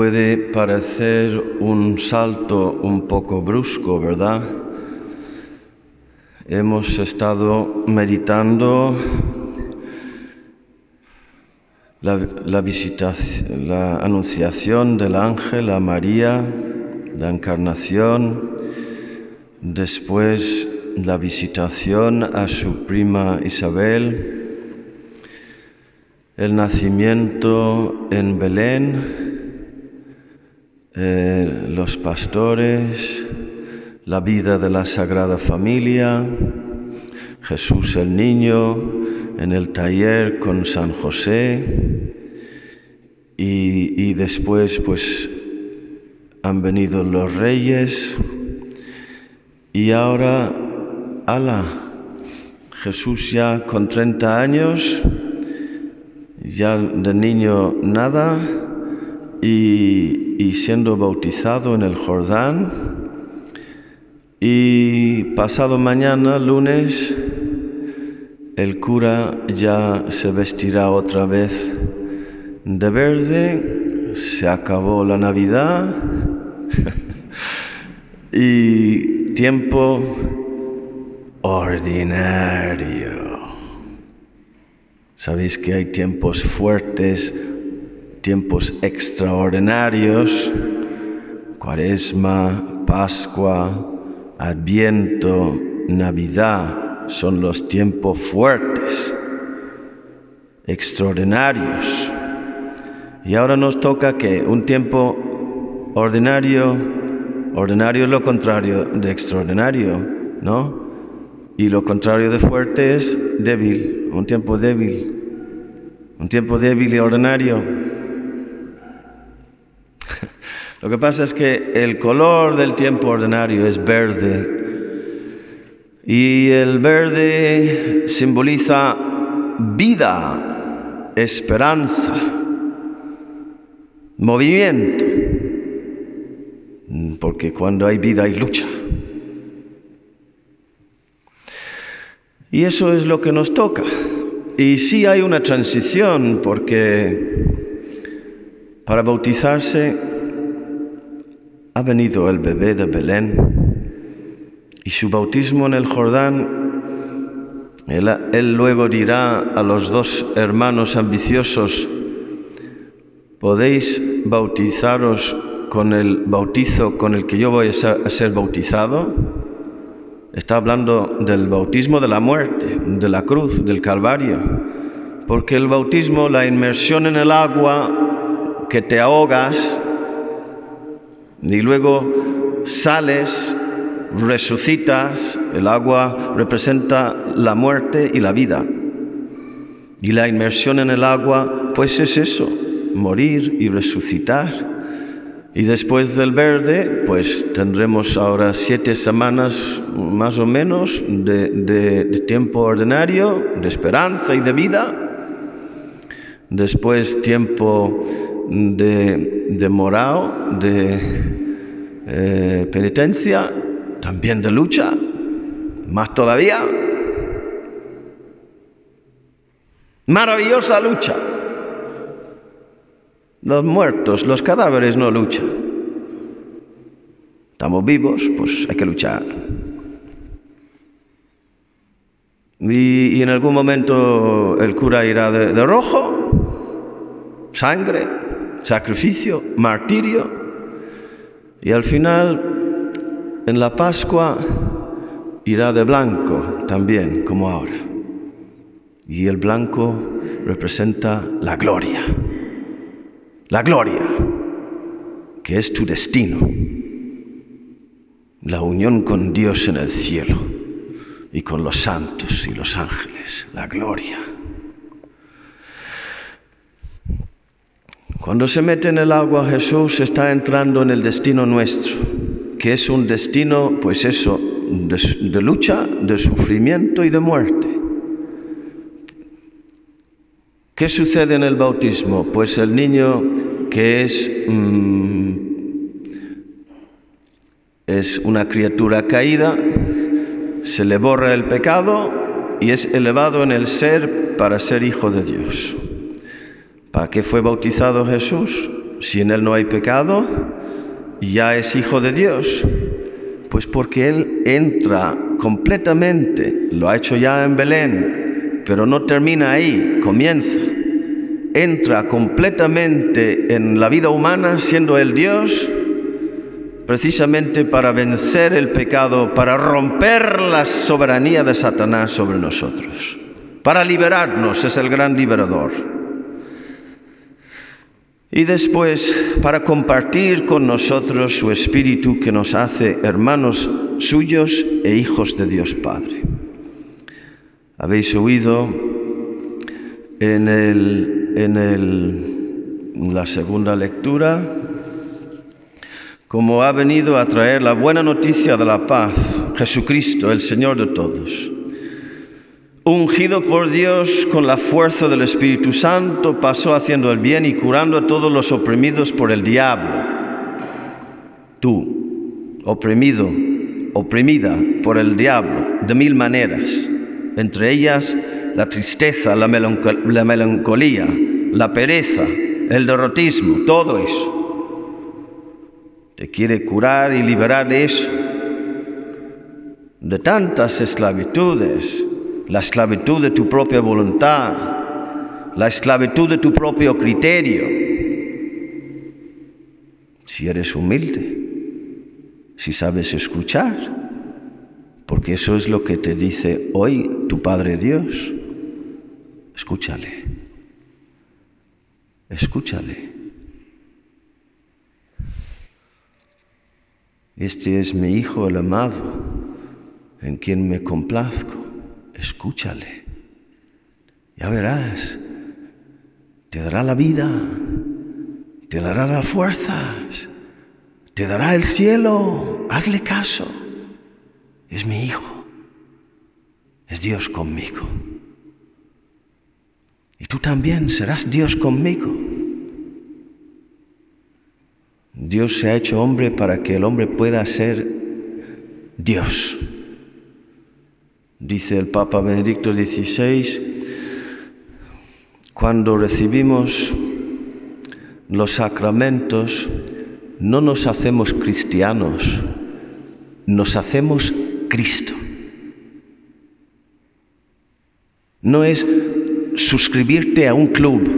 Puede parecer un salto un poco brusco, ¿verdad? Hemos estado meditando la, la, la anunciación del ángel a María, la encarnación, después la visitación a su prima Isabel, el nacimiento en Belén, eh, los pastores, la vida de la Sagrada Familia, Jesús el Niño, en el taller con San José y, y después pues han venido los reyes y ahora, ala, Jesús ya con 30 años, ya de niño nada y, siendo bautizado en el Jordán. Y pasado mañana, lunes, el cura ya se vestirá otra vez de verde, se acabó la Navidad y tiempo ordinario. Sabéis que hay tiempos fuertes, tiempos extraordinarios, cuaresma, Pascua, Adviento, Navidad, son los tiempos fuertes, extraordinarios. Y ahora nos toca que un tiempo ordinario, ordinario es lo contrario de extraordinario, ¿no? Y lo contrario de fuerte es débil, un tiempo débil, un tiempo débil y ordinario. Lo que pasa es que el color del tiempo ordinario es verde y el verde simboliza vida, esperanza, movimiento, porque cuando hay vida hay lucha. Y eso es lo que nos toca. Y sí hay una transición porque para bautizarse ha venido el bebé de Belén y su bautismo en el Jordán, él, luego dirá a los dos hermanos ambiciosos, podéis bautizaros con el bautizo con el que yo voy a ser bautizado. Está hablando del bautismo de la muerte, de la cruz, del Calvario, porque el bautismo, la inmersión en el agua, que te ahogas, y luego sales, resucitas, el agua representa la muerte y la vida. Y la inmersión en el agua, pues es eso, morir y resucitar. Y después del verde, pues tendremos ahora siete semanas más o menos de, de, de tiempo ordinario, de esperanza y de vida. Después tiempo de, de morao, de eh, penitencia, también de lucha, más todavía. Maravillosa lucha. Los muertos, los cadáveres no luchan. Estamos vivos, pues hay que luchar. Y, en algún momento el cura irá de rojo, sangre, sacrificio, martirio. Y al final, en la Pascua, irá de blanco también, como ahora. Y el blanco representa la gloria. La gloria, que es tu destino. La unión con Dios en el cielo y con los santos y los ángeles. La gloria. Cuando se mete en el agua Jesús está entrando en el destino nuestro, que es un destino, pues eso, de, lucha, de sufrimiento y de muerte. ¿Qué sucede en el bautismo? Pues el niño que es, mmm, es una criatura caída, se le borra el pecado y es elevado en el ser para ser hijo de Dios. ¿Para qué fue bautizado Jesús? Si en Él no hay pecado, ya es hijo de Dios. Pues porque Él entra completamente, lo ha hecho ya en Belén, pero no termina ahí, comienza. Entra completamente en la vida humana siendo el Dios, precisamente para vencer el pecado, para romper la soberanía de Satanás sobre nosotros, para liberarnos, es el gran liberador. Y después, para compartir con nosotros su espíritu que nos hace hermanos suyos e hijos de Dios Padre. Habéis oído en, el, en el, la segunda lectura como ha venido a traer la buena noticia de la paz, Jesucristo, el Señor de todos ungido por Dios con la fuerza del Espíritu Santo, pasó haciendo el bien y curando a todos los oprimidos por el diablo. Tú, oprimido, oprimida por el diablo de mil maneras, entre ellas la tristeza, la, melancolía, la pereza, el derrotismo, todo eso. Te quiere curar y liberar de eso, de tantas esclavitudes la esclavitud de tu propia voluntad, la esclavitud de tu propio criterio. Si eres humilde, si sabes escuchar, porque eso es lo que te dice hoy tu Padre Dios, escúchale, escúchale. Este es mi Hijo el amado, en quien me complazco escúchale. Ya verás, te dará la vida, te dará las fuerzas, te dará el cielo. Hazle caso. Es mi hijo. Es Dios conmigo. Y tú también serás Dios conmigo. Dios se ha hecho hombre para que el hombre pueda ser Dios dice el Papa Benedicto XVI, cuando recibimos los sacramentos, no nos hacemos cristianos, nos hacemos Cristo. No es suscribirte a un club,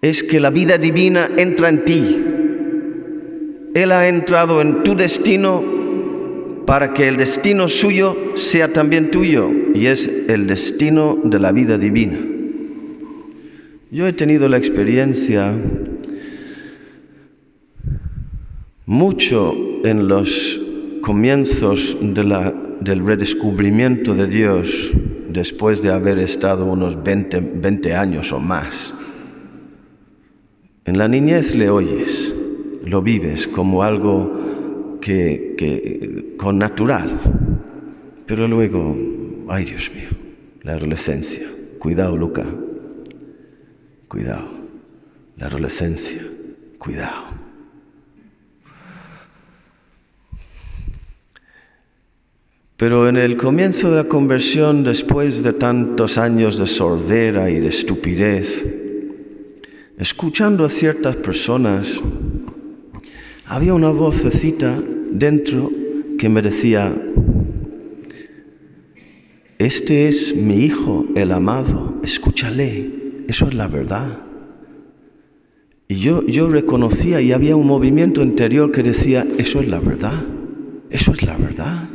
es que la vida divina entra en ti. Él ha entrado en tu destino para que el destino suyo sea también tuyo, y es el destino de la vida divina. Yo he tenido la experiencia mucho en los comienzos del redescubrimiento de Dios después de haber estado unos 20, 20 años o más. En la niñez le oyes, lo vives como algo que, con natural. Pero luego, ay Dios mío, la adolescencia. Cuidado, Luca. Cuidado. La adolescencia. Cuidado. Pero en el comienzo de la conversión, después de tantos años de sordera y de estupidez, escuchando a ciertas personas, había una vocecita dentro que me decía, este es mi hijo, el amado, escúchale, eso es la verdad. Y yo, yo reconocía y había un movimiento interior que decía, eso es la verdad, eso es la verdad.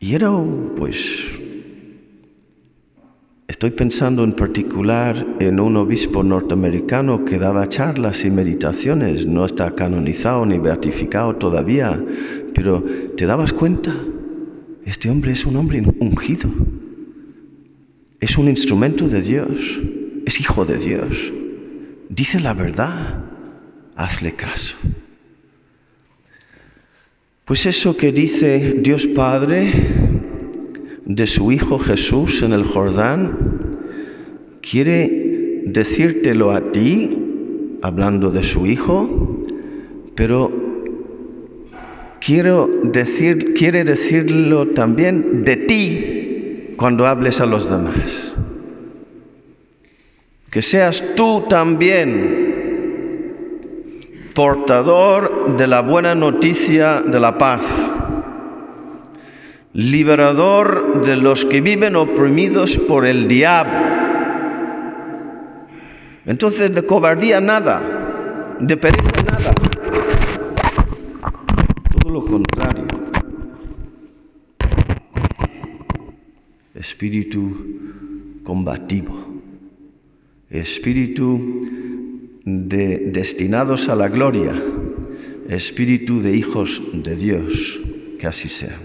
Y era pues Estoy pensando en particular en un obispo norteamericano que daba charlas y meditaciones, no está canonizado ni beatificado todavía, pero ¿te dabas cuenta? Este hombre es un hombre ungido, es un instrumento de Dios, es hijo de Dios, dice la verdad, hazle caso. Pues eso que dice Dios Padre, de su Hijo Jesús en el Jordán, quiere decírtelo a ti, hablando de su Hijo, pero quiero decir, quiere decirlo también de ti cuando hables a los demás. que seas tú también portador de la buena noticia de la paz, liberador de los que viven oprimidos por el diablo. Entonces de cobardía nada, de pereza nada, todo lo contrario. Espíritu combativo, espíritu de destinados a la gloria, espíritu de hijos de Dios, que así sea.